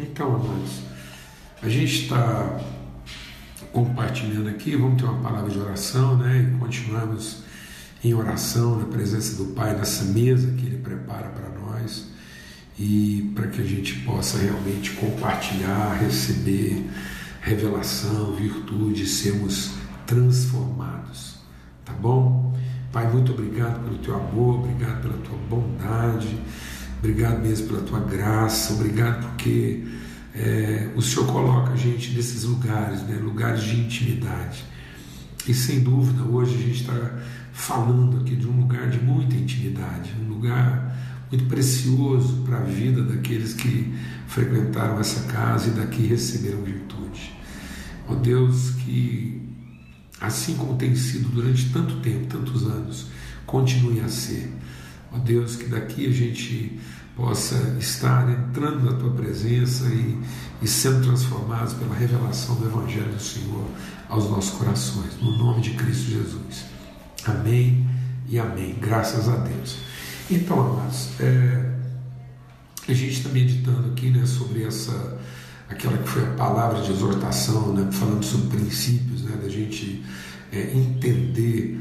Então, amados, a gente está compartilhando aqui, vamos ter uma palavra de oração, né? E continuamos em oração na presença do Pai nessa mesa que Ele prepara para nós e para que a gente possa realmente compartilhar, receber revelação, virtude, sermos transformados, tá bom? Pai, muito obrigado pelo teu amor, obrigado pela tua bondade, obrigado mesmo pela tua graça, obrigado porque é, o Senhor coloca a gente nesses lugares, né, lugares de intimidade. E sem dúvida, hoje a gente está falando aqui de um lugar de muita intimidade, um lugar muito precioso para a vida daqueles que frequentaram essa casa e daqui receberam virtude. Ó Deus, que assim como tem sido durante tanto tempo, tantos anos, continue a ser. Ó Deus, que daqui a gente possa estar entrando na tua presença e, e sendo transformados pela revelação do Evangelho do Senhor aos nossos corações, no nome de Cristo Jesus. Amém e amém. Graças a Deus. Então, amados, é, a gente está meditando aqui né, sobre essa, aquela que foi a palavra de exortação, né, falando sobre princípios, né, da gente é, entender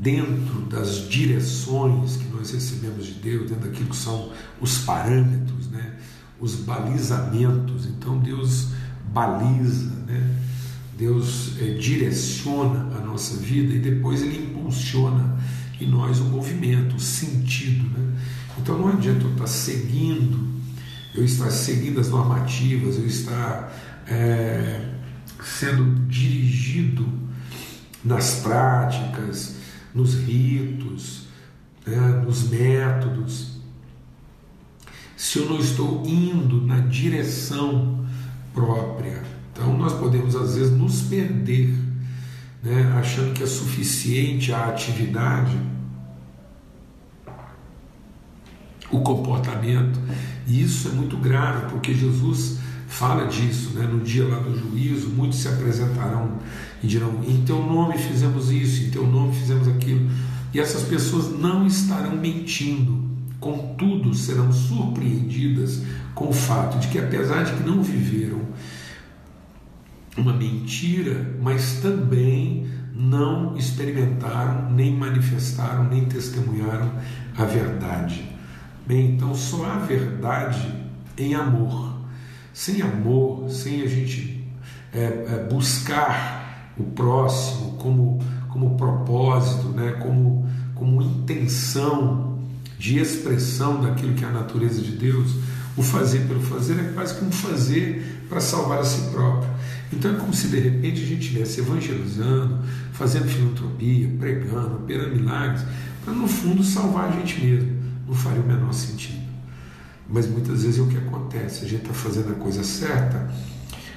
dentro das direções que nós recebemos de Deus, dentro daquilo que são os parâmetros, né, os balizamentos. Então, Deus baliza, né, Deus é, direciona a nossa vida e depois Ele impulsiona em nós o movimento, o sentido. Né? Então não adianta eu estar seguindo, eu estar seguindo as normativas, eu estar é, sendo dirigido nas práticas, nos ritos, né, nos métodos, se eu não estou indo na direção própria. Então nós podemos às vezes nos perder né, achando que é suficiente a atividade, o comportamento, e isso é muito grave, porque Jesus fala disso, né? no dia lá do juízo, muitos se apresentarão e dirão: em teu nome fizemos isso, em teu nome fizemos aquilo, e essas pessoas não estarão mentindo, contudo serão surpreendidas com o fato de que, apesar de que não viveram uma mentira, mas também não experimentaram, nem manifestaram, nem testemunharam a verdade. Bem, então só há verdade em amor. Sem amor, sem a gente é, é, buscar o próximo como, como propósito, né, como, como intenção de expressão daquilo que é a natureza de Deus, o fazer pelo fazer é quase como fazer para salvar a si próprio. Então é como se de repente a gente estivesse evangelizando, fazendo filantropia, pregando, operando milagres, para no fundo salvar a gente mesmo. Não faria o menor sentido. Mas muitas vezes é o que acontece, a gente está fazendo a coisa certa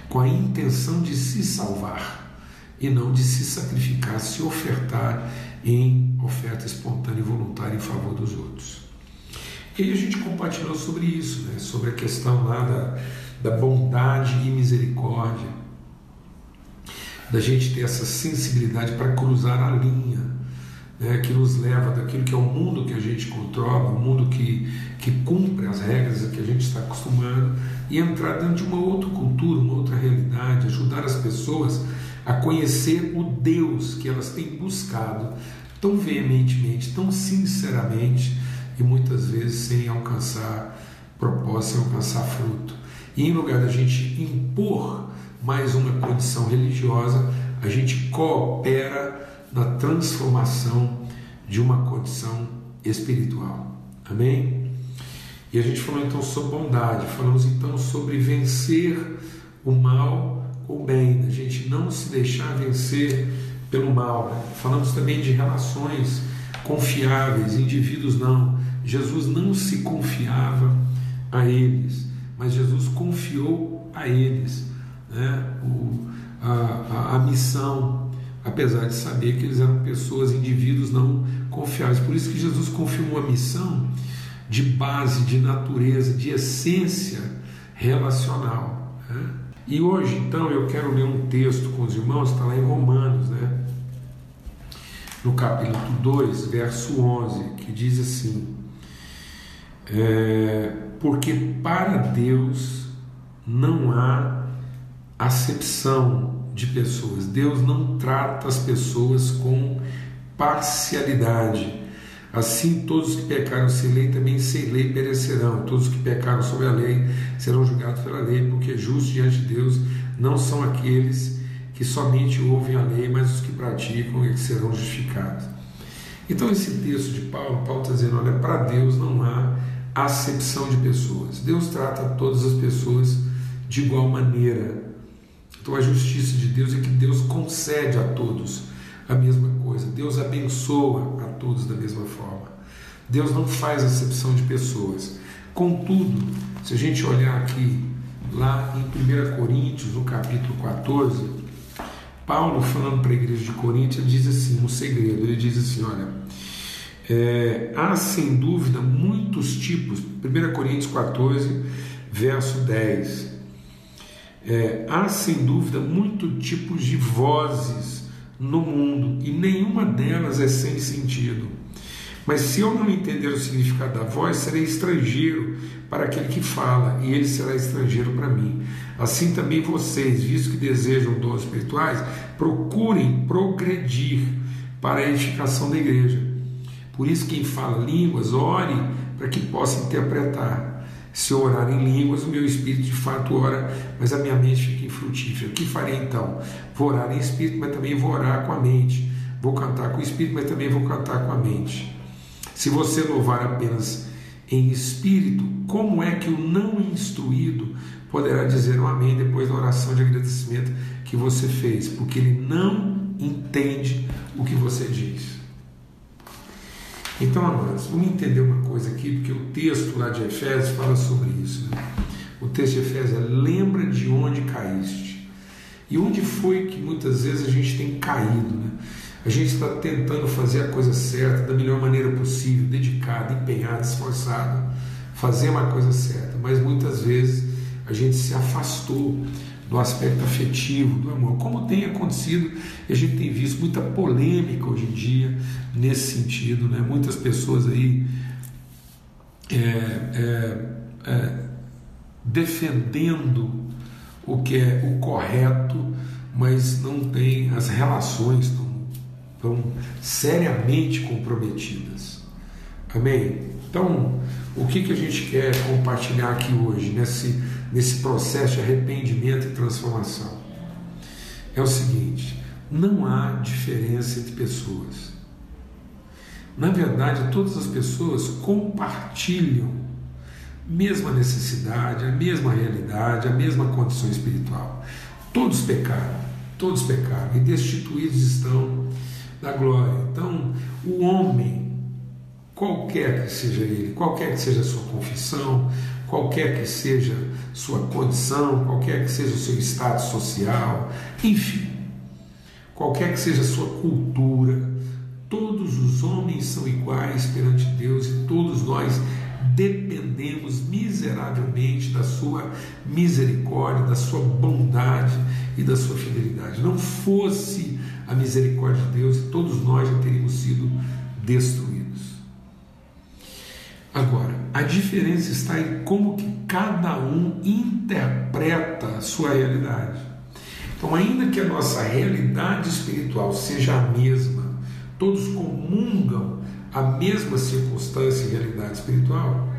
com a intenção de se salvar e não de se sacrificar, se ofertar em oferta espontânea e voluntária em favor dos outros. E aí a gente compartilhou sobre isso, né? sobre a questão lá da, da bondade e misericórdia da gente ter essa sensibilidade para cruzar a linha né, que nos leva daquilo que é o mundo que a gente controla, o mundo que, que cumpre as regras que a gente está acostumado, e entrar dentro de uma outra cultura, uma outra realidade, ajudar as pessoas a conhecer o Deus que elas têm buscado tão veementemente, tão sinceramente e muitas vezes sem alcançar propósito, sem alcançar fruto. E em lugar da gente impor mais uma condição religiosa, a gente coopera na transformação de uma condição espiritual. Amém? E a gente falou então sobre bondade, falamos então sobre vencer o mal com o bem, a gente não se deixar vencer pelo mal. Falamos também de relações confiáveis, indivíduos não. Jesus não se confiava a eles, mas Jesus confiou a eles né, o, a, a, a missão, apesar de saber que eles eram pessoas, indivíduos não confiáveis. Por isso que Jesus confiou uma missão de base, de natureza, de essência relacional. Né? E hoje, então, eu quero ler um texto com os irmãos, está lá em Romanos, né? no capítulo 2, verso 11, que diz assim: é, Porque para Deus não há acepção de pessoas. Deus não trata as pessoas com parcialidade. Assim, todos que pecaram sem lei também sem lei perecerão. Todos que pecaram sobre a lei serão julgados pela lei, porque justos diante de Deus não são aqueles que somente ouvem a lei, mas os que praticam e que serão justificados. Então, esse texto de Paulo, Paulo está dizendo: olha, para Deus não há acepção de pessoas. Deus trata todas as pessoas de igual maneira. Então, a justiça de Deus é que Deus concede a todos a mesma coisa. Deus abençoa a todos da mesma forma. Deus não faz acepção de pessoas. Contudo, se a gente olhar aqui, lá em 1 Coríntios, no capítulo 14, Paulo, falando para a igreja de Corinto, diz assim: um segredo. Ele diz assim: olha, é, há sem dúvida muitos tipos. 1 Coríntios 14, verso 10. É, há sem dúvida muitos tipos de vozes no mundo e nenhuma delas é sem sentido. Mas se eu não entender o significado da voz, serei estrangeiro para aquele que fala, e ele será estrangeiro para mim. Assim também vocês, visto que desejam dons espirituais, procurem progredir para a edificação da igreja. Por isso, quem fala línguas, ore para que possa interpretar. Se eu orar em línguas, o meu espírito de fato ora, mas a minha mente fica infrutífera. O que farei então? Vou orar em espírito, mas também vou orar com a mente. Vou cantar com o espírito, mas também vou cantar com a mente. Se você louvar apenas em espírito, como é que o não instruído poderá dizer um amém depois da oração de agradecimento que você fez? Porque ele não entende o que você diz. Então, amados, vamos entender uma coisa aqui, porque o texto lá de Efésios fala sobre isso. Né? O texto de Efésios é: lembra de onde caíste. E onde foi que muitas vezes a gente tem caído, né? A gente está tentando fazer a coisa certa da melhor maneira possível, dedicado, empenhado, esforçado, fazer uma coisa certa, mas muitas vezes a gente se afastou do aspecto afetivo, do amor, como tem acontecido a gente tem visto muita polêmica hoje em dia nesse sentido, né? muitas pessoas aí é, é, é, defendendo o que é o correto, mas não tem as relações tão, tão seriamente comprometidas. Amém? Então, o que, que a gente quer compartilhar aqui hoje, nesse nesse processo de arrependimento e transformação é o seguinte: não há diferença entre pessoas. Na verdade, todas as pessoas compartilham a mesma necessidade, a mesma realidade, a mesma condição espiritual. Todos pecaram, todos pecaram e destituídos estão da glória. Então, o homem, qualquer que seja ele, qualquer que seja a sua confissão, qualquer que seja sua condição, qualquer que seja o seu estado social, enfim, qualquer que seja a sua cultura, todos os homens são iguais perante Deus e todos nós dependemos miseravelmente da sua misericórdia, da sua bondade e da sua fidelidade. Não fosse a misericórdia de Deus, todos nós já teríamos sido destruídos. Agora, a diferença está em como que cada um interpreta a sua realidade. Então, ainda que a nossa realidade espiritual seja a mesma, todos comungam a mesma circunstância e realidade espiritual,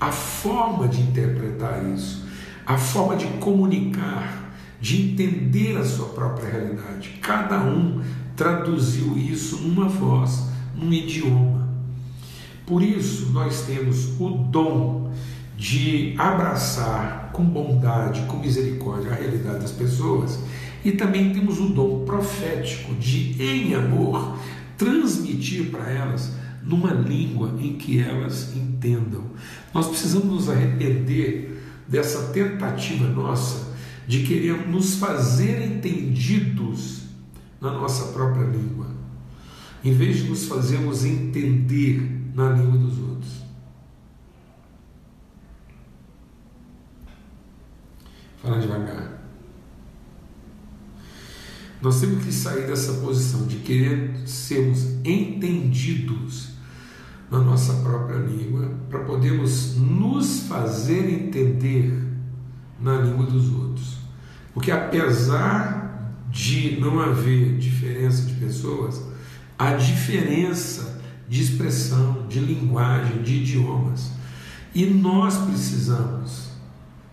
a forma de interpretar isso, a forma de comunicar, de entender a sua própria realidade, cada um traduziu isso numa voz, num idioma. Por isso, nós temos o dom de abraçar com bondade, com misericórdia a realidade das pessoas e também temos o dom profético de, em amor, transmitir para elas numa língua em que elas entendam. Nós precisamos nos arrepender dessa tentativa nossa de querer nos fazer entendidos na nossa própria língua, em vez de nos fazermos entender na língua dos outros. Fala devagar. Nós temos que sair dessa posição de querer sermos entendidos na nossa própria língua para podermos nos fazer entender na língua dos outros. Porque apesar de não haver diferença de pessoas, há diferença de expressão, de linguagem, de idiomas. E nós precisamos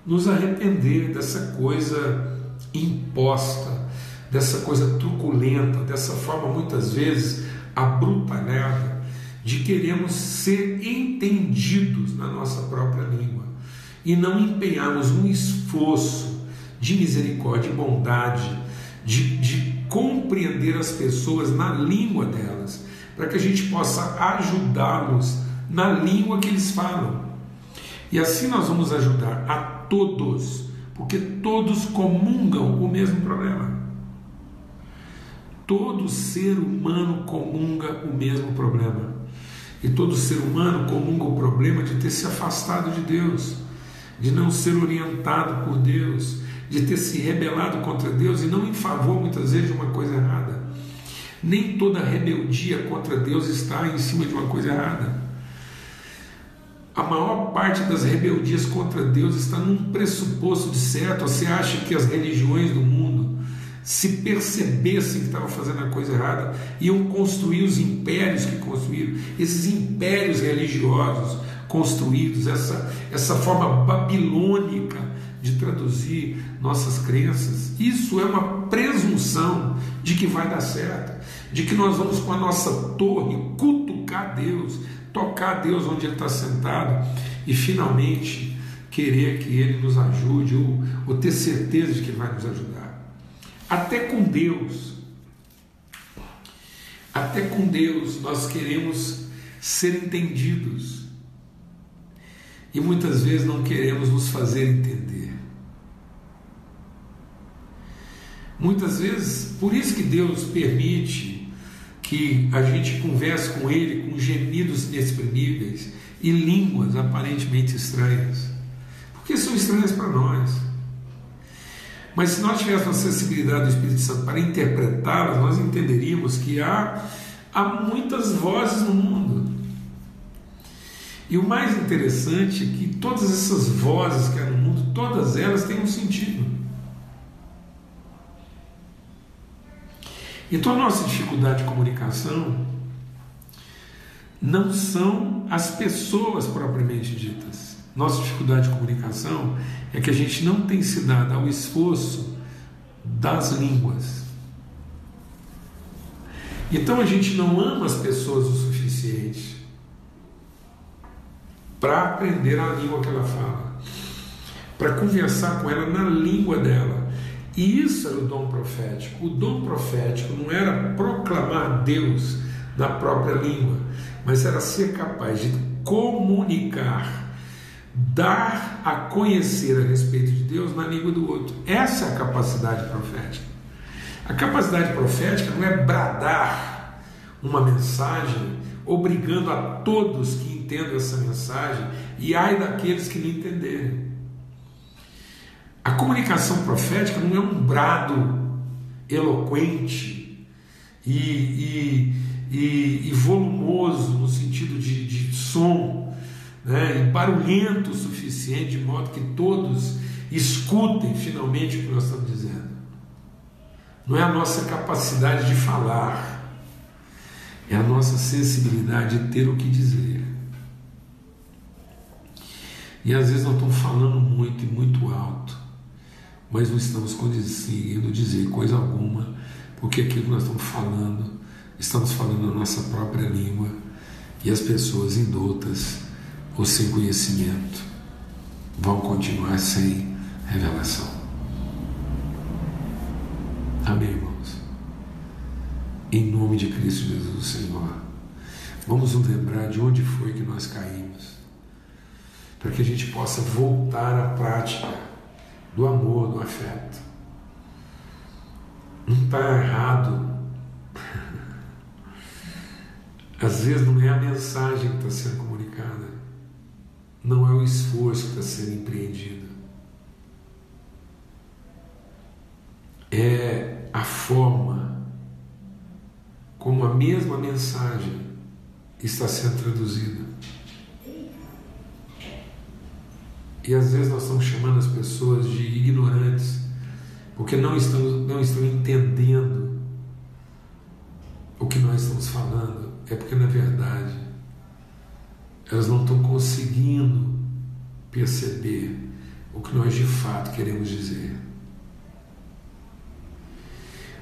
nos arrepender dessa coisa imposta, dessa coisa truculenta, dessa forma muitas vezes abrutalhada de queremos ser entendidos na nossa própria língua e não empenharmos um esforço de misericórdia e bondade, de, de compreender as pessoas na língua delas, para que a gente possa ajudá-los na língua que eles falam. E assim nós vamos ajudar a todos, porque todos comungam o mesmo problema. Todo ser humano comunga o mesmo problema. E todo ser humano comunga o problema de ter se afastado de Deus, de não ser orientado por Deus, de ter se rebelado contra Deus e não em favor muitas vezes de uma coisa errada. Nem toda rebeldia contra Deus está em cima de uma coisa errada. A maior parte das rebeldias contra Deus está num pressuposto de certo. Você acha que as religiões do mundo, se percebessem que estavam fazendo a coisa errada, iam construir os impérios que construíram, esses impérios religiosos construídos, essa, essa forma babilônica de traduzir nossas crenças. Isso é uma presunção de que vai dar certo, de que nós vamos com a nossa torre cutucar Deus, tocar Deus onde Ele está sentado e finalmente querer que Ele nos ajude ou, ou ter certeza de que vai nos ajudar. Até com Deus, até com Deus nós queremos ser entendidos e muitas vezes não queremos nos fazer entender. Muitas vezes, por isso que Deus permite que a gente converse com Ele com gemidos inexprimíveis e línguas aparentemente estranhas, porque são estranhas para nós. Mas se nós tivéssemos a sensibilidade do Espírito Santo para interpretá-las, nós entenderíamos que há, há muitas vozes no mundo. E o mais interessante é que todas essas vozes que há no mundo, todas elas têm um sentido. Então a nossa dificuldade de comunicação não são as pessoas propriamente ditas. Nossa dificuldade de comunicação é que a gente não tem se dado ao esforço das línguas. Então a gente não ama as pessoas o suficiente para aprender a língua que ela fala, para conversar com ela na língua dela e isso era o dom profético. O dom profético não era proclamar Deus na própria língua, mas era ser capaz de comunicar, dar a conhecer a respeito de Deus na língua do outro. Essa é a capacidade profética. A capacidade profética não é bradar uma mensagem obrigando a todos que entendam essa mensagem e ai daqueles que não entenderem. A comunicação profética não é um brado eloquente e, e, e, e volumoso no sentido de, de som, né, e barulhento o suficiente, de modo que todos escutem finalmente o que nós estamos dizendo. Não é a nossa capacidade de falar, é a nossa sensibilidade de ter o que dizer. E às vezes nós estamos falando muito e muito alto mas não estamos conseguindo dizer coisa alguma, porque aquilo que nós estamos falando, estamos falando na nossa própria língua e as pessoas indultas ou sem conhecimento vão continuar sem revelação. Amém, irmãos? Em nome de Cristo Jesus, Senhor, vamos nos lembrar de onde foi que nós caímos, para que a gente possa voltar à prática do amor, do afeto. Não está errado. Às vezes não é a mensagem que está sendo comunicada, não é o esforço que está sendo empreendido. É a forma como a mesma mensagem está sendo traduzida. E às vezes nós estamos chamando as pessoas de ignorantes, porque não estão, não estão entendendo o que nós estamos falando. É porque, na verdade, elas não estão conseguindo perceber o que nós de fato queremos dizer.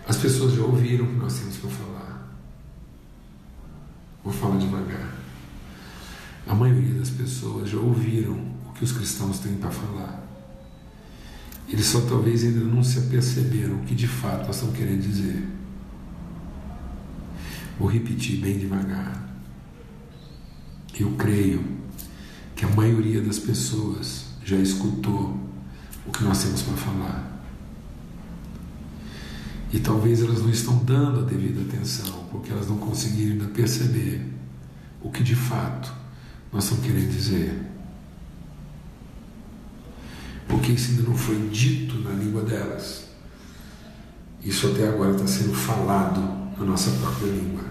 As pessoas já ouviram o que nós temos para falar. Vou falar devagar. A maioria das pessoas já ouviram que os cristãos têm para falar. Eles só talvez ainda não se aperceberam o que de fato nós estamos querendo dizer. Vou repetir bem devagar. Eu creio que a maioria das pessoas já escutou o que nós temos para falar. E talvez elas não estão dando a devida atenção, porque elas não conseguiram ainda perceber o que de fato nós estamos querendo dizer porque isso ainda não foi dito na língua delas. Isso até agora está sendo falado na nossa própria língua.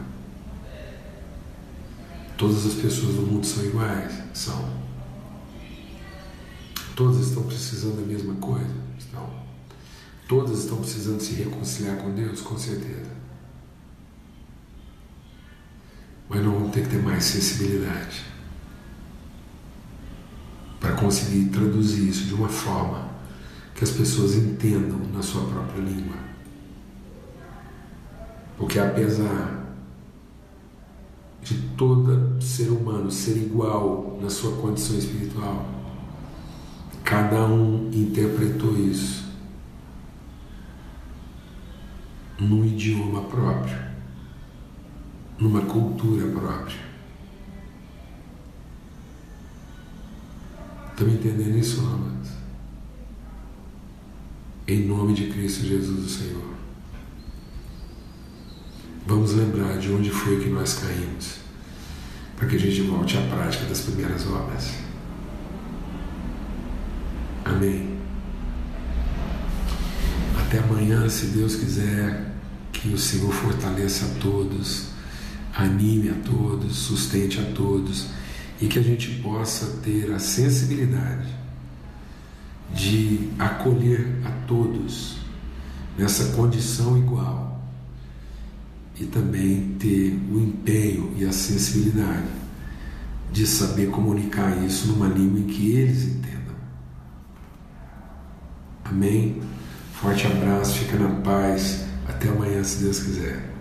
Todas as pessoas do mundo são iguais? São. Todas estão precisando da mesma coisa? Estão. Todas estão precisando se reconciliar com Deus? Com certeza. Mas não vamos ter que ter mais sensibilidade conseguir traduzir isso de uma forma que as pessoas entendam na sua própria língua. Porque apesar de todo ser humano ser igual na sua condição espiritual, cada um interpretou isso num idioma próprio, numa cultura própria. Estão entendendo isso, amados? Em nome de Cristo Jesus, o Senhor. Vamos lembrar de onde foi que nós caímos, para que a gente volte à prática das primeiras obras. Amém. Até amanhã, se Deus quiser, que o Senhor fortaleça a todos, anime a todos, sustente a todos e que a gente possa ter a sensibilidade de acolher a todos nessa condição igual e também ter o empenho e a sensibilidade de saber comunicar isso numa língua em que eles entendam. Amém? Forte abraço, fica na paz. Até amanhã, se Deus quiser.